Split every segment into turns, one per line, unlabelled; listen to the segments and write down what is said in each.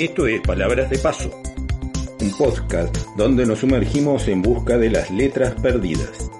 Esto es Palabras de Paso, un podcast donde nos sumergimos en busca de las letras perdidas.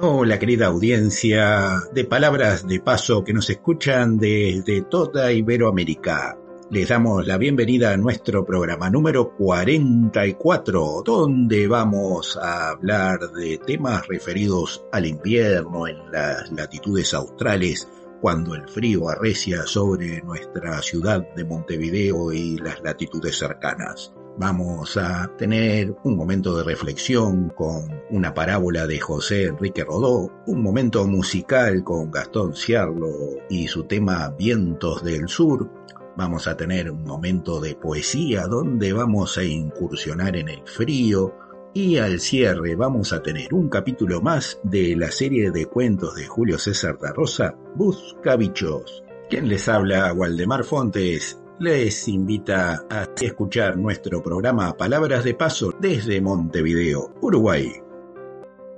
Hola querida audiencia de Palabras de Paso que nos escuchan desde toda Iberoamérica. Les damos la bienvenida a nuestro programa número 44, donde vamos a hablar de temas referidos al invierno en las latitudes australes cuando el frío arrecia sobre nuestra ciudad de Montevideo y las latitudes cercanas. Vamos a tener un momento de reflexión con una parábola de José Enrique Rodó, un momento musical con Gastón Ciarlo y su tema Vientos del Sur. Vamos a tener un momento de poesía donde vamos a incursionar en el frío, y al cierre vamos a tener un capítulo más de la serie de cuentos de Julio César da Rosa, Busca Bichos. Quien les habla, Waldemar Fontes, les invita a escuchar nuestro programa Palabras de Paso desde Montevideo, Uruguay.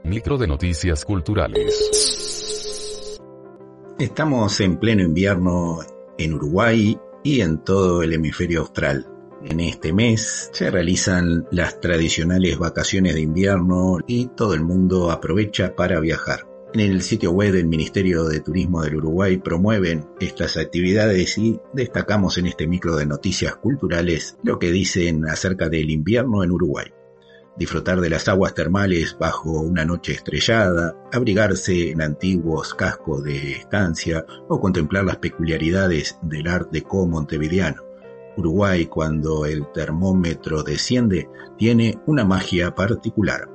Micro de noticias culturales.
Estamos en pleno invierno en Uruguay y en todo el hemisferio austral. En este mes se realizan las tradicionales vacaciones de invierno y todo el mundo aprovecha para viajar. En el sitio web del Ministerio de Turismo del Uruguay promueven estas actividades y destacamos en este micro de noticias culturales lo que dicen acerca del invierno en Uruguay. Disfrutar de las aguas termales bajo una noche estrellada, abrigarse en antiguos cascos de estancia o contemplar las peculiaridades del art deco montevideano Uruguay, cuando el termómetro desciende, tiene una magia particular.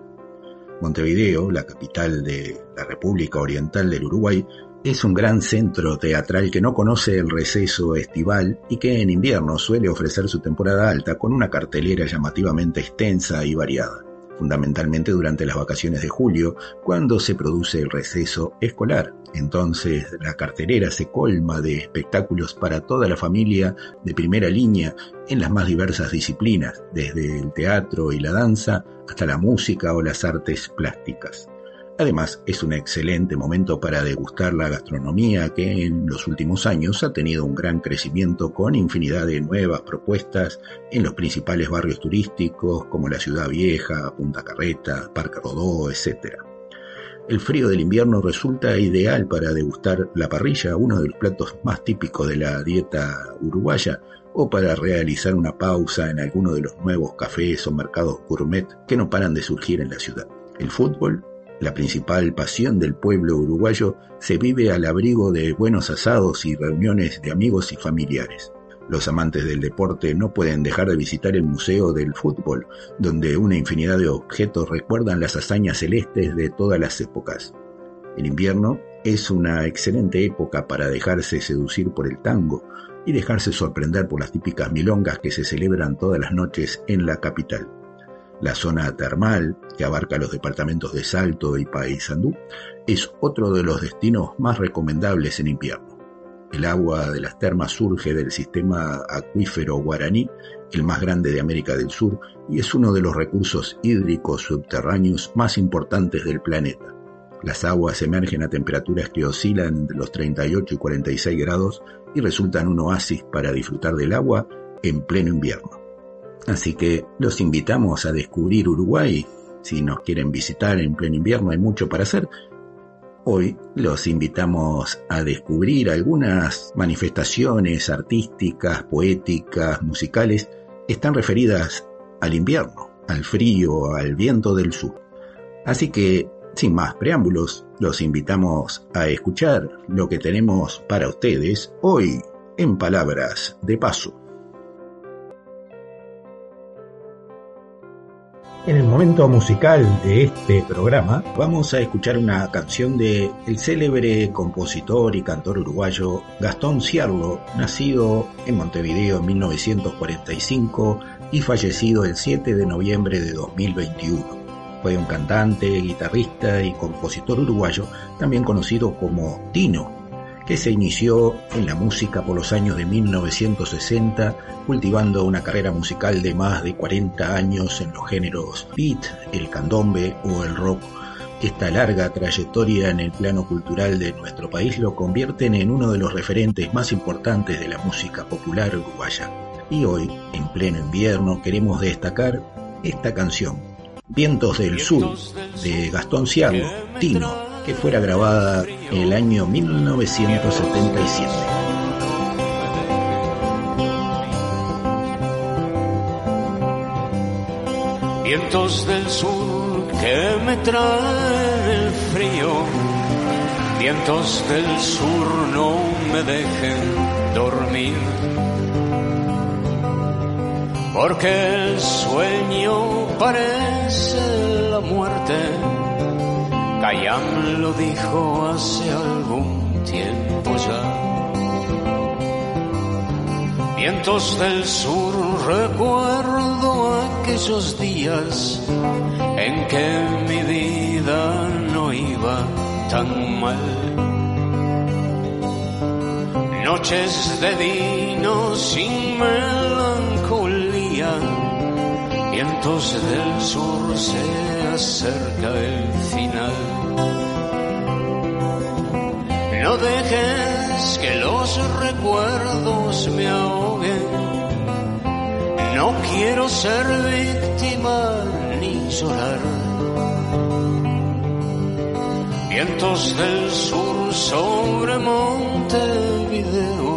Montevideo, la capital de la República Oriental del Uruguay, es un gran centro teatral que no conoce el receso estival y que en invierno suele ofrecer su temporada alta con una cartelera llamativamente extensa y variada fundamentalmente durante las vacaciones de julio, cuando se produce el receso escolar. Entonces la carterera se colma de espectáculos para toda la familia de primera línea en las más diversas disciplinas, desde el teatro y la danza hasta la música o las artes plásticas. Además, es un excelente momento para degustar la gastronomía que en los últimos años ha tenido un gran crecimiento con infinidad de nuevas propuestas en los principales barrios turísticos como la Ciudad Vieja, Punta Carreta, Parque Rodó, etc. El frío del invierno resulta ideal para degustar la parrilla, uno de los platos más típicos de la dieta uruguaya, o para realizar una pausa en alguno de los nuevos cafés o mercados gourmet que no paran de surgir en la ciudad. El fútbol la principal pasión del pueblo uruguayo se vive al abrigo de buenos asados y reuniones de amigos y familiares. Los amantes del deporte no pueden dejar de visitar el Museo del Fútbol, donde una infinidad de objetos recuerdan las hazañas celestes de todas las épocas. El invierno es una excelente época para dejarse seducir por el tango y dejarse sorprender por las típicas milongas que se celebran todas las noches en la capital. La zona termal, que abarca los departamentos de Salto y Paysandú, es otro de los destinos más recomendables en invierno. El agua de las termas surge del sistema acuífero guaraní, el más grande de América del Sur, y es uno de los recursos hídricos subterráneos más importantes del planeta. Las aguas emergen a temperaturas que oscilan entre los 38 y 46 grados y resultan un oasis para disfrutar del agua en pleno invierno. Así que los invitamos a descubrir Uruguay. Si nos quieren visitar en pleno invierno hay mucho para hacer. Hoy los invitamos a descubrir algunas manifestaciones artísticas, poéticas, musicales, están referidas al invierno, al frío, al viento del sur. Así que, sin más preámbulos, los invitamos a escuchar lo que tenemos para ustedes hoy en Palabras de Paso. En el momento musical de este programa vamos a escuchar una canción de el célebre compositor y cantor uruguayo Gastón Ciarlo, nacido en Montevideo en 1945 y fallecido el 7 de noviembre de 2021. Fue un cantante, guitarrista y compositor uruguayo, también conocido como Tino que se inició en la música por los años de 1960, cultivando una carrera musical de más de 40 años en los géneros beat, el candombe o el rock. Esta larga trayectoria en el plano cultural de nuestro país lo convierten en uno de los referentes más importantes de la música popular uruguaya. Y hoy, en pleno invierno, queremos destacar esta canción, Vientos del Sur, de Gastón Ciarlo, Tino, que fuera grabada el año 1977.
Vientos del sur que me traen el frío, vientos del sur no me dejen dormir, porque el sueño parece la muerte Kayam lo dijo hace algún tiempo ya. Vientos del sur recuerdo aquellos días en que mi vida no iba tan mal. Noches de vino sin melancolía, vientos del sur se acerca el final. No dejes que los recuerdos me ahoguen. No quiero ser víctima ni llorar. Vientos del sur sobre Montevideo.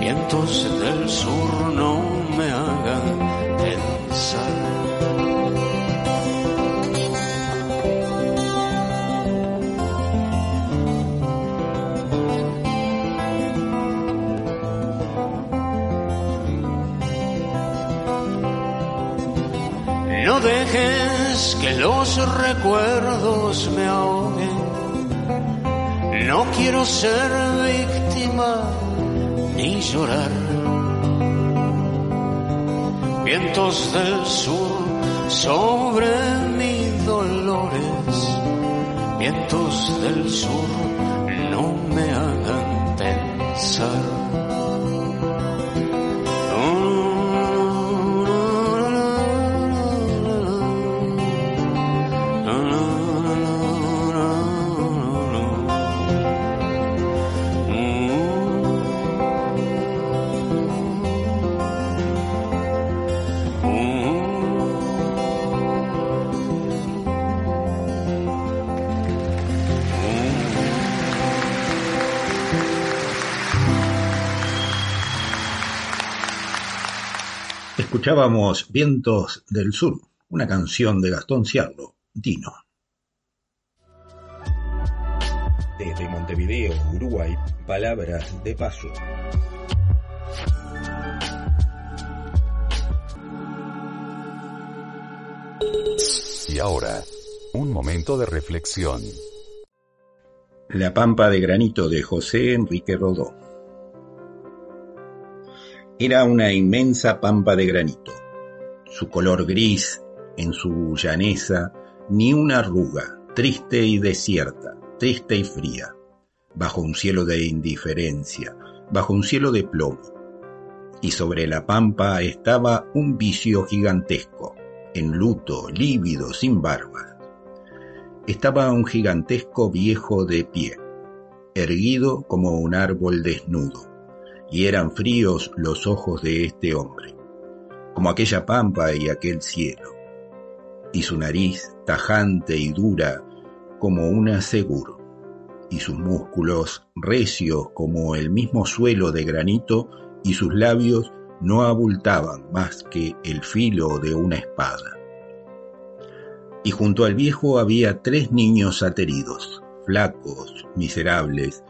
Vientos del sur no me hagan que los recuerdos me ahoguen. No quiero ser víctima ni llorar. Vientos del sur sobre mis dolores. Vientos del sur no me hagan pensar.
Escuchábamos Vientos del Sur, una canción de Gastón Ciarlo, Dino. Desde Montevideo, Uruguay, palabras de paso.
Y ahora, un momento de reflexión.
La Pampa de Granito de José Enrique Rodó. Era una inmensa pampa de granito. Su color gris, en su llaneza, ni una arruga, triste y desierta, triste y fría, bajo un cielo de indiferencia, bajo un cielo de plomo. Y sobre la pampa estaba un vicio gigantesco, en luto, lívido, sin barbas. Estaba un gigantesco viejo de pie, erguido como un árbol desnudo y eran fríos los ojos de este hombre, como aquella pampa y aquel cielo, y su nariz tajante y dura como un aseguro, y sus músculos recios como el mismo suelo de granito, y sus labios no abultaban más que el filo de una espada. Y junto al viejo había tres niños ateridos, flacos, miserables,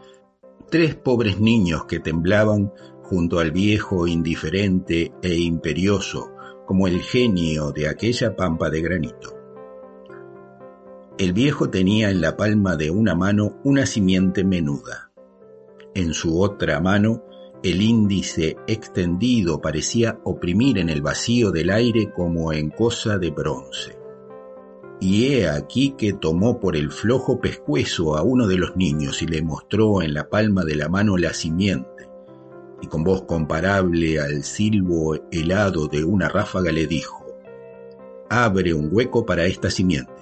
tres pobres niños que temblaban junto al viejo indiferente e imperioso, como el genio de aquella pampa de granito. El viejo tenía en la palma de una mano una simiente menuda. En su otra mano el índice extendido parecía oprimir en el vacío del aire como en cosa de bronce. Y he aquí que tomó por el flojo pescuezo a uno de los niños y le mostró en la palma de la mano la simiente, y con voz comparable al silbo helado de una ráfaga le dijo, Abre un hueco para esta simiente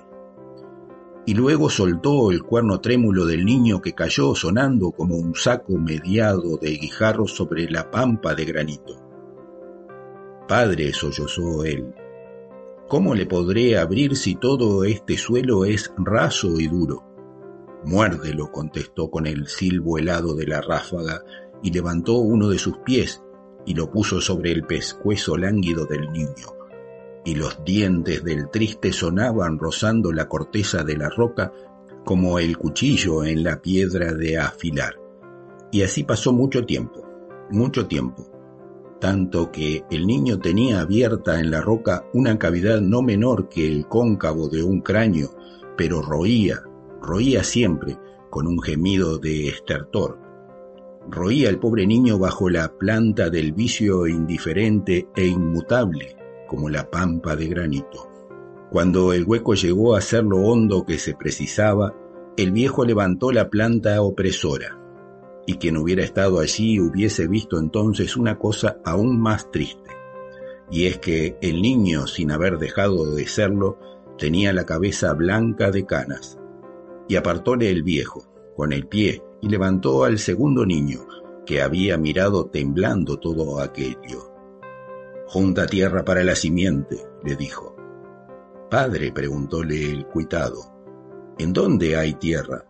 y luego soltó el cuerno trémulo del niño que cayó sonando como un saco mediado de guijarros sobre la pampa de granito. Padre, sollozó él, ¿cómo le podré abrir si todo este suelo es raso y duro? Muérdelo, contestó con el silbo helado de la ráfaga, y levantó uno de sus pies y lo puso sobre el pescuezo lánguido del niño y los dientes del triste sonaban rozando la corteza de la roca como el cuchillo en la piedra de afilar. Y así pasó mucho tiempo, mucho tiempo, tanto que el niño tenía abierta en la roca una cavidad no menor que el cóncavo de un cráneo, pero roía, roía siempre, con un gemido de estertor. Roía el pobre niño bajo la planta del vicio indiferente e inmutable, como la pampa de granito. Cuando el hueco llegó a ser lo hondo que se precisaba, el viejo levantó la planta opresora, y quien hubiera estado allí hubiese visto entonces una cosa aún más triste, y es que el niño, sin haber dejado de serlo, tenía la cabeza blanca de canas, y apartóle el viejo, con el pie, y levantó al segundo niño, que había mirado temblando todo aquello. Junta tierra para la simiente, le dijo. Padre, preguntóle el cuitado, ¿en dónde hay tierra?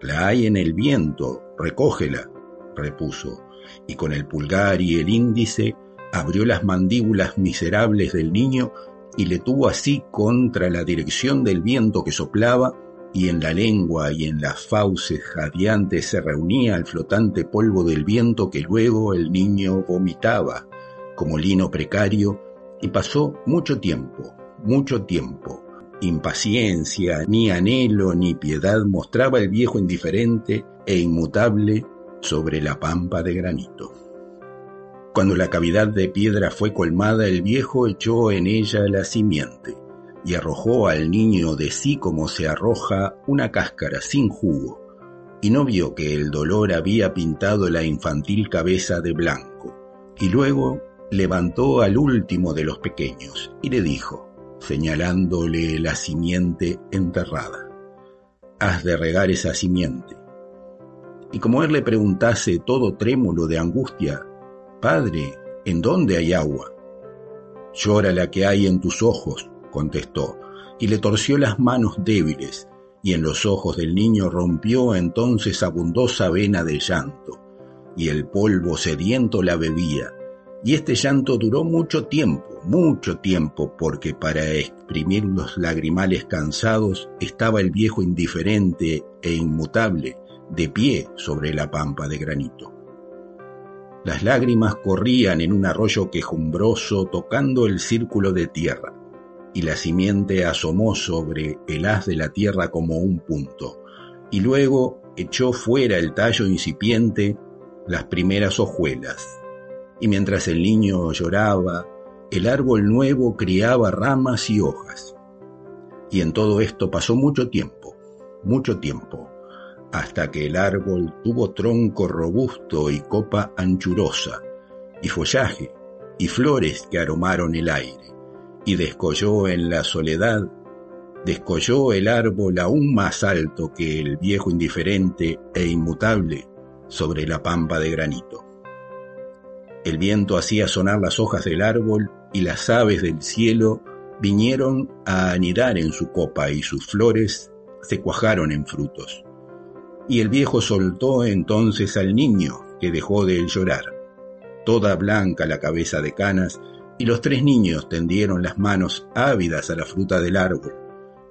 La hay en el viento, recógela, repuso, y con el pulgar y el índice abrió las mandíbulas miserables del niño y le tuvo así contra la dirección del viento que soplaba, y en la lengua y en las fauces jadeantes se reunía el flotante polvo del viento que luego el niño vomitaba como lino precario y pasó mucho tiempo, mucho tiempo. Impaciencia, ni anhelo, ni piedad mostraba el viejo indiferente e inmutable sobre la pampa de granito. Cuando la cavidad de piedra fue colmada, el viejo echó en ella la simiente y arrojó al niño de sí como se arroja una cáscara sin jugo, y no vio que el dolor había pintado la infantil cabeza de blanco, y luego levantó al último de los pequeños y le dijo, señalándole la simiente enterrada, has de regar esa simiente. Y como él le preguntase todo trémulo de angustia, Padre, ¿en dónde hay agua? Llora la que hay en tus ojos, contestó, y le torció las manos débiles, y en los ojos del niño rompió entonces abundosa vena de llanto, y el polvo sediento la bebía, y este llanto duró mucho tiempo, mucho tiempo, porque para exprimir los lagrimales cansados estaba el viejo indiferente e inmutable, de pie sobre la pampa de granito. Las lágrimas corrían en un arroyo quejumbroso tocando el círculo de tierra, y la simiente asomó sobre el haz de la tierra como un punto, y luego echó fuera el tallo incipiente las primeras hojuelas y mientras el niño lloraba, el árbol nuevo criaba ramas y hojas. Y en todo esto pasó mucho tiempo, mucho tiempo, hasta que el árbol tuvo tronco robusto y copa anchurosa, y follaje, y flores que aromaron el aire, y descolló en la soledad, descolló el árbol aún más alto que el viejo indiferente e inmutable sobre la pampa de granito. El viento hacía sonar las hojas del árbol y las aves del cielo vinieron a anidar en su copa y sus flores se cuajaron en frutos. Y el viejo soltó entonces al niño, que dejó de llorar, toda blanca la cabeza de canas, y los tres niños tendieron las manos ávidas a la fruta del árbol,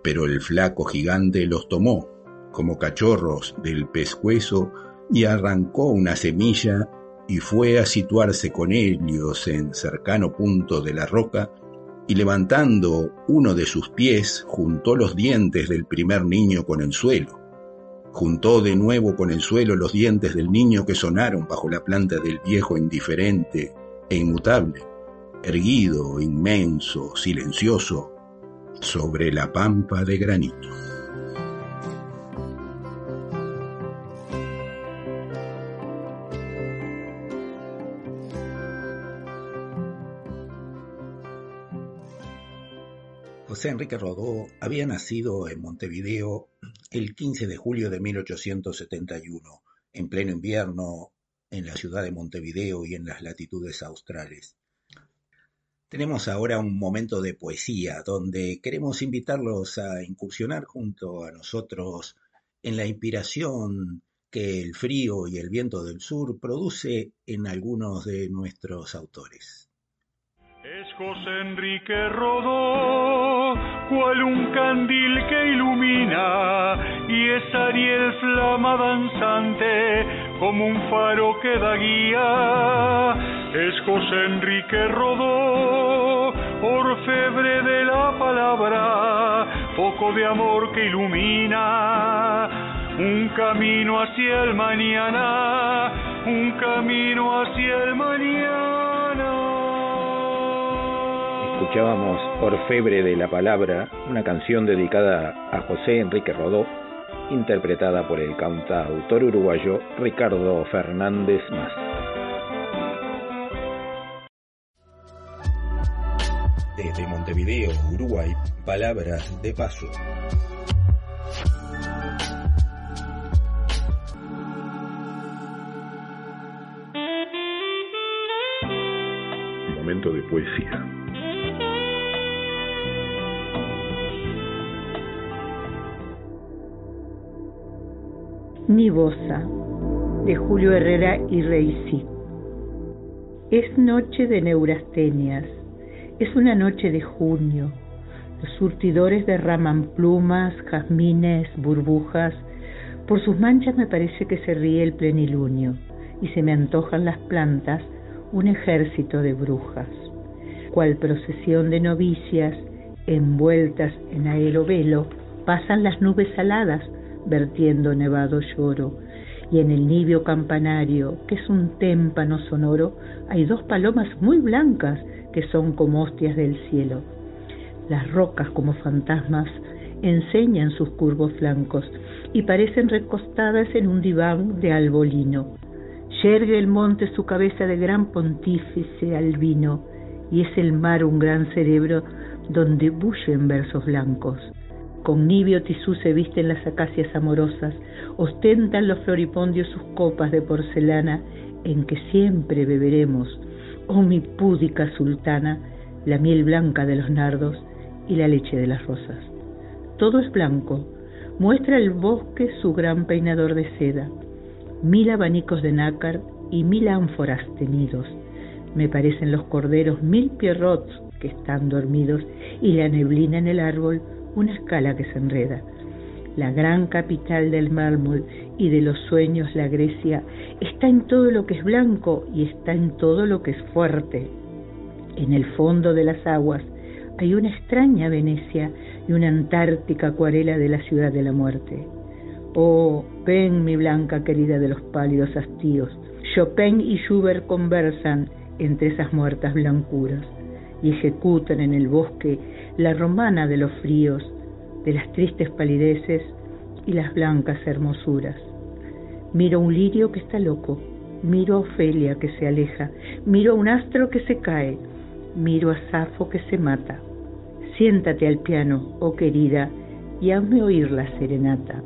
pero el flaco gigante los tomó como cachorros del pescuezo y arrancó una semilla y fue a situarse con ellos en cercano punto de la roca y levantando uno de sus pies, juntó los dientes del primer niño con el suelo. Juntó de nuevo con el suelo los dientes del niño que sonaron bajo la planta del viejo indiferente e inmutable, erguido, inmenso, silencioso, sobre la pampa de granito. José Enrique Rodó había nacido en Montevideo el 15 de julio de 1871, en pleno invierno en la ciudad de Montevideo y en las latitudes australes. Tenemos ahora un momento de poesía donde queremos invitarlos a incursionar junto a nosotros en la inspiración que el frío y el viento del sur produce en algunos de nuestros autores.
Es José Enrique Rodó, cual un candil que ilumina, y es Ariel flama danzante, como un faro que da guía. Es José Enrique Rodó, orfebre de la palabra, foco de amor que ilumina. Un camino hacia el mañana, un camino hacia el mañana.
Escuchábamos Orfebre de la Palabra, una canción dedicada a José Enrique Rodó, interpretada por el cantautor uruguayo Ricardo Fernández Más. Desde Montevideo, Uruguay, palabras de paso. Momento de poesía.
Nibosa, de Julio Herrera y Reisi. Es noche de neurastenias, es una noche de junio. Los surtidores derraman plumas, jazmines, burbujas. Por sus manchas me parece que se ríe el plenilunio y se me antojan las plantas un ejército de brujas. Cual procesión de novicias, envueltas en aerovelo, pasan las nubes aladas vertiendo nevado lloro, y en el nibio campanario, que es un témpano sonoro, hay dos palomas muy blancas que son como hostias del cielo. Las rocas como fantasmas enseñan sus curvos flancos y parecen recostadas en un diván de albolino. Yergue el monte su cabeza de gran pontífice albino, y es el mar un gran cerebro donde bullen versos blancos. Con nibio tisú se visten las acacias amorosas, ostentan los floripondios sus copas de porcelana, en que siempre beberemos, oh mi púdica sultana, la miel blanca de los nardos y la leche de las rosas. Todo es blanco, muestra el bosque su gran peinador de seda, mil abanicos de nácar y mil ánforas tenidos. Me parecen los corderos mil pierrots que están dormidos y la neblina en el árbol una escala que se enreda. La gran capital del mármol y de los sueños, la Grecia, está en todo lo que es blanco y está en todo lo que es fuerte. En el fondo de las aguas hay una extraña Venecia y una antártica acuarela de la ciudad de la muerte. Oh, ven mi blanca querida de los pálidos hastíos. Chopin y Schubert conversan entre esas muertas blancuras y ejecutan en el bosque la romana de los fríos, de las tristes palideces y las blancas hermosuras. Miro un lirio que está loco, miro a Ofelia que se aleja, miro a un astro que se cae, miro a Safo que se mata. Siéntate al piano, oh querida, y hazme oír la serenata.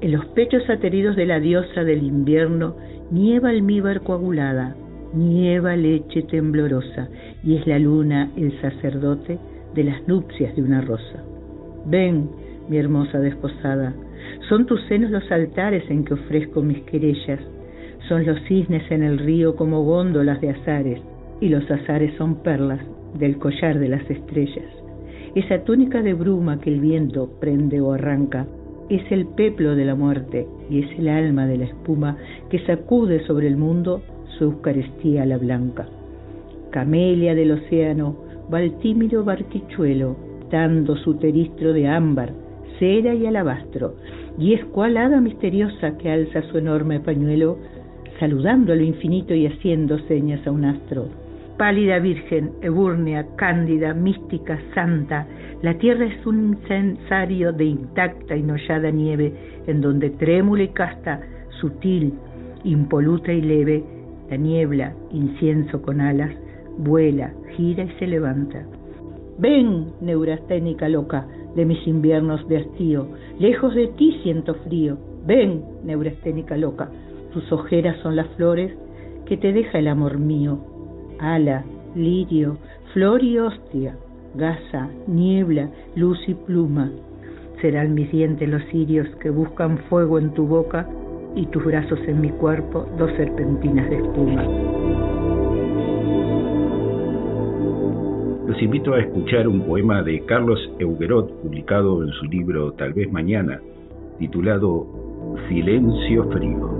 En los pechos ateridos de la diosa del invierno nieva almíbar coagulada, nieva leche temblorosa, y es la luna el sacerdote de las nupcias de una rosa. Ven, mi hermosa desposada, son tus senos los altares en que ofrezco mis querellas, son los cisnes en el río como góndolas de azares, y los azares son perlas del collar de las estrellas. Esa túnica de bruma que el viento prende o arranca, es el peplo de la muerte y es el alma de la espuma que sacude sobre el mundo su Eucaristía la blanca. Camelia del océano, va el tímido barquichuelo, dando su teristro de ámbar, cera y alabastro, y es cual hada misteriosa que alza su enorme pañuelo, saludando a lo infinito y haciendo señas a un astro. Pálida virgen, ebúrnea, cándida, mística, santa, la tierra es un incensario de intacta y nollada nieve, en donde trémula y casta, sutil, impoluta y leve, la niebla, incienso con alas, vuela, gira y se levanta. Ven, neurasténica loca, de mis inviernos de hastío, lejos de ti siento frío. Ven, neurasténica loca, tus ojeras son las flores que te deja el amor mío. Ala, lirio, flor y hostia, gasa, niebla, luz y pluma. Serán mis dientes los cirios que buscan fuego en tu boca y tus brazos en mi cuerpo, dos serpentinas de espuma.
Los invito a escuchar un poema de Carlos Euguerot publicado en su libro Tal vez mañana, titulado Silencio frío.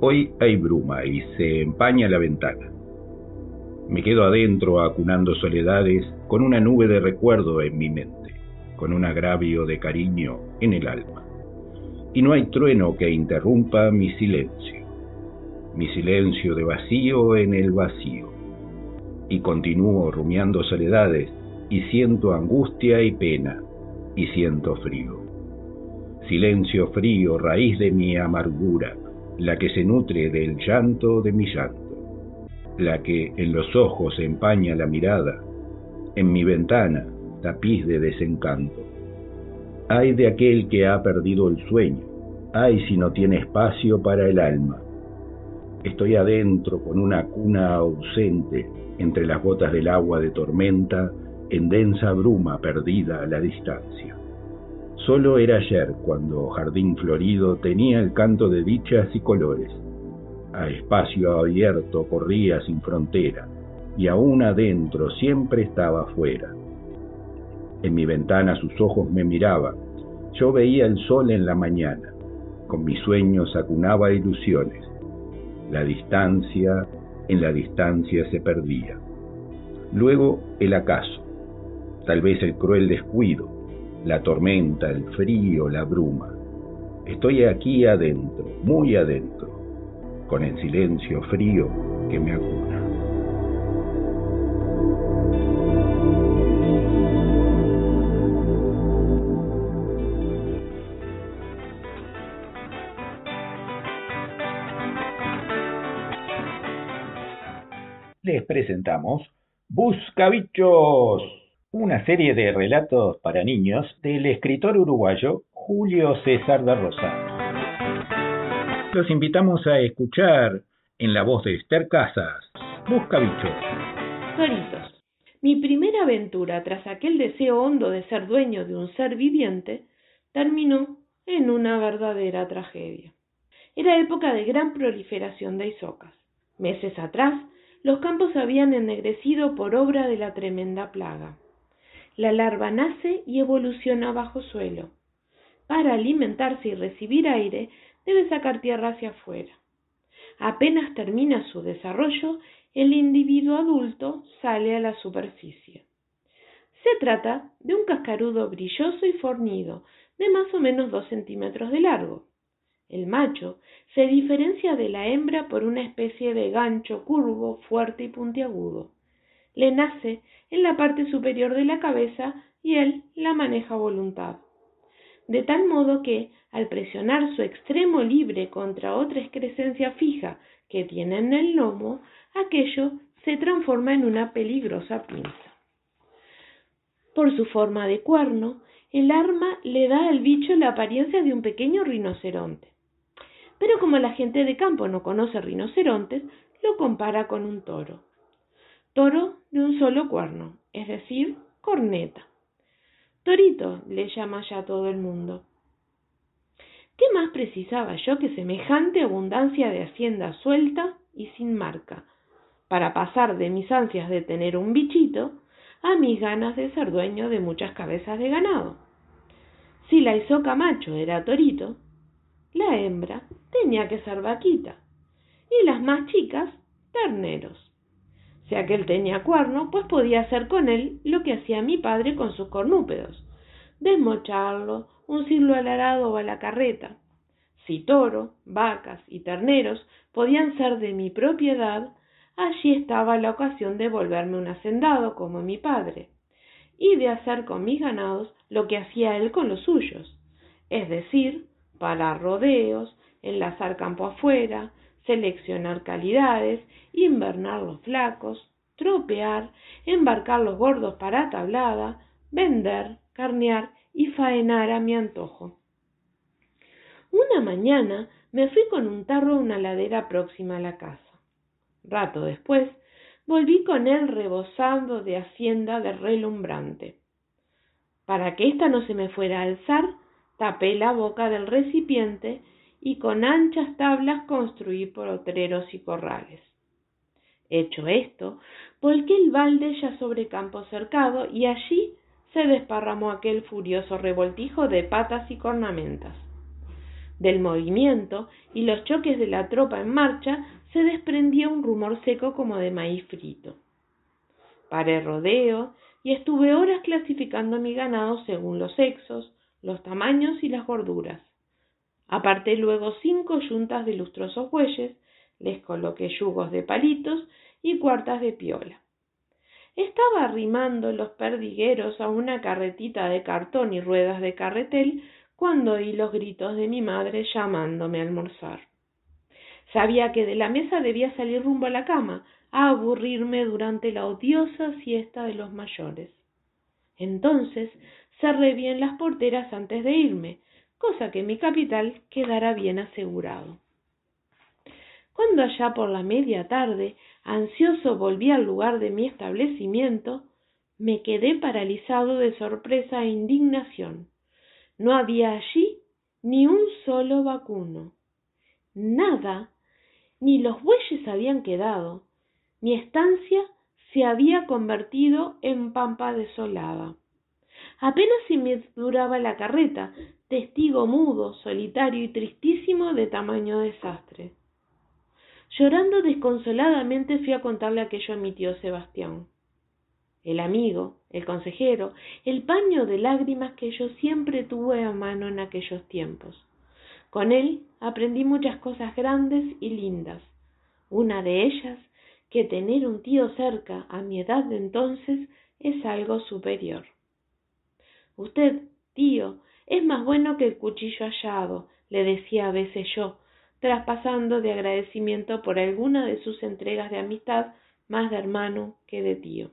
Hoy hay bruma y se empaña la ventana. Me quedo adentro acunando soledades con una nube de recuerdo en mi mente, con un agravio de cariño en el alma. Y no hay trueno que interrumpa mi silencio, mi silencio de vacío en el vacío y continúo rumiando soledades y siento angustia y pena y siento frío. Silencio frío, raíz de mi amargura, la que se nutre del llanto de mi llanto, la que en los ojos empaña la mirada, en mi ventana, tapiz de desencanto. Ay de aquel que ha perdido el sueño, ay si no tiene espacio para el alma. Estoy adentro con una cuna ausente, entre las gotas del agua de tormenta, en densa bruma perdida a la distancia. Solo era ayer cuando Jardín Florido tenía el canto de dichas y colores. A espacio abierto corría sin frontera, y aún adentro siempre estaba fuera. En mi ventana sus ojos me miraban, yo veía el sol en la mañana, con mis sueños acunaba ilusiones. La distancia en la distancia se perdía. Luego el acaso, tal vez el cruel descuido, la tormenta, el frío, la bruma. Estoy aquí adentro, muy adentro, con el silencio frío que me acuna. Les presentamos Buscabichos, una serie de relatos para niños del escritor uruguayo Julio César da Rosa. Los invitamos a escuchar en la voz de Esther Casas, Buscabichos.
Toritos. Mi primera aventura tras aquel deseo hondo de ser dueño de un ser viviente terminó en una verdadera tragedia. Era época de gran proliferación de isocas. Meses atrás los campos habían ennegrecido por obra de la tremenda plaga. La larva nace y evoluciona bajo suelo. Para alimentarse y recibir aire, debe sacar tierra hacia afuera. Apenas termina su desarrollo, el individuo adulto sale a la superficie. Se trata de un cascarudo brilloso y fornido, de más o menos dos centímetros de largo. El macho se diferencia de la hembra por una especie de gancho curvo, fuerte y puntiagudo. Le nace en la parte superior de la cabeza y él la maneja a voluntad. De tal modo que, al presionar su extremo libre contra otra excrescencia fija que tiene en el lomo, aquello se transforma en una peligrosa pinza. Por su forma de cuerno, el arma le da al bicho la apariencia de un pequeño rinoceronte pero como la gente de campo no conoce rinocerontes, lo compara con un toro. Toro de un solo cuerno, es decir, corneta. Torito le llama ya todo el mundo. ¿Qué más precisaba yo que semejante abundancia de hacienda suelta y sin marca, para pasar de mis ansias de tener un bichito a mis ganas de ser dueño de muchas cabezas de ganado? Si la isoca macho era torito, la hembra tenía que ser vaquita y las más chicas terneros. Si aquel tenía cuerno, pues podía hacer con él lo que hacía mi padre con sus cornúpedos, desmocharlo, uncirlo al arado o a la carreta. Si toro, vacas y terneros podían ser de mi propiedad, allí estaba la ocasión de volverme un hacendado como mi padre, y de hacer con mis ganados lo que hacía él con los suyos, es decir, parar rodeos, enlazar campo afuera, seleccionar calidades, invernar los flacos, tropear, embarcar los gordos para tablada, vender, carnear y faenar a mi antojo. Una mañana me fui con un tarro a una ladera próxima a la casa. Rato después volví con él rebosando de hacienda de relumbrante. Para que ésta no se me fuera a alzar, tapé la boca del recipiente y con anchas tablas construí potreros y corrales. Hecho esto, volqué el balde ya sobre campo cercado y allí se desparramó aquel furioso revoltijo de patas y cornamentas. Del movimiento y los choques de la tropa en marcha se desprendía un rumor seco como de maíz frito. Paré rodeo y estuve horas clasificando mi ganado según los sexos, los tamaños y las gorduras. Aparté luego cinco yuntas de lustrosos bueyes, les coloqué yugos de palitos y cuartas de piola. Estaba arrimando los perdigueros a una carretita de cartón y ruedas de carretel cuando oí los gritos de mi madre llamándome a almorzar. Sabía que de la mesa debía salir rumbo a la cama, a aburrirme durante la odiosa siesta de los mayores. Entonces cerré bien las porteras antes de irme, cosa que mi capital quedara bien asegurado. Cuando allá por la media tarde, ansioso volví al lugar de mi establecimiento, me quedé paralizado de sorpresa e indignación. No había allí ni un solo vacuno. Nada, ni los bueyes habían quedado. Mi estancia se había convertido en pampa desolada. Apenas si me duraba la carreta, testigo mudo, solitario y tristísimo de tamaño desastre. Llorando desconsoladamente fui a contarle aquello a mi tío Sebastián. El amigo, el consejero, el paño de lágrimas que yo siempre tuve a mano en aquellos tiempos. Con él aprendí muchas cosas grandes y lindas. Una de ellas, que tener un tío cerca a mi edad de entonces es algo superior. Usted, tío, es más bueno que el cuchillo hallado, le decía a veces yo, traspasando de agradecimiento por alguna de sus entregas de amistad más de hermano que de tío.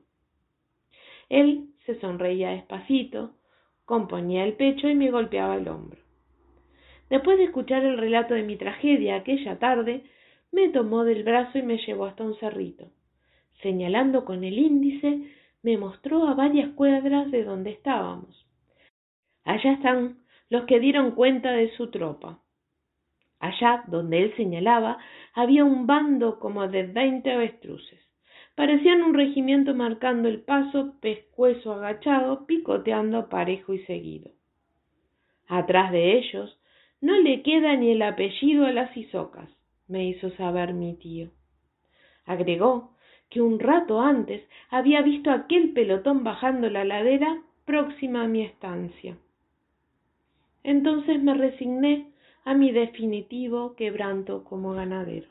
Él se sonreía despacito, componía el pecho y me golpeaba el hombro. Después de escuchar el relato de mi tragedia aquella tarde, me tomó del brazo y me llevó hasta un cerrito. Señalando con el índice, me mostró a varias cuadras de donde estábamos. Allá están los que dieron cuenta de su tropa. Allá donde él señalaba había un bando como de veinte avestruces. Parecían un regimiento marcando el paso, pescuezo agachado, picoteando parejo y seguido. Atrás de ellos no le queda ni el apellido a las isocas, me hizo saber mi tío. Agregó que un rato antes había visto aquel pelotón bajando la ladera próxima a mi estancia. Entonces me resigné a mi definitivo quebranto como ganadero.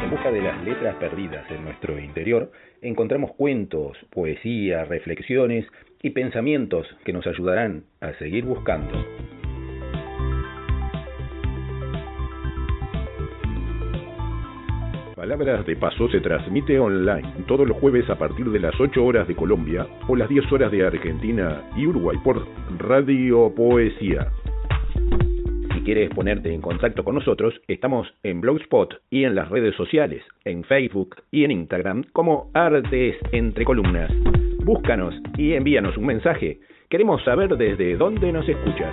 En busca de las letras perdidas en nuestro interior, encontramos cuentos, poesía, reflexiones y pensamientos que nos ayudarán a seguir buscando. Palabras de Paso se transmite online todos los jueves a partir de las 8 horas de Colombia o las 10 horas de Argentina y Uruguay por Radio Poesía. Si quieres ponerte en contacto con nosotros, estamos en Blogspot y en las redes sociales, en Facebook y en Instagram como Artes Entre Columnas. Búscanos y envíanos un mensaje. Queremos saber desde dónde nos escuchas.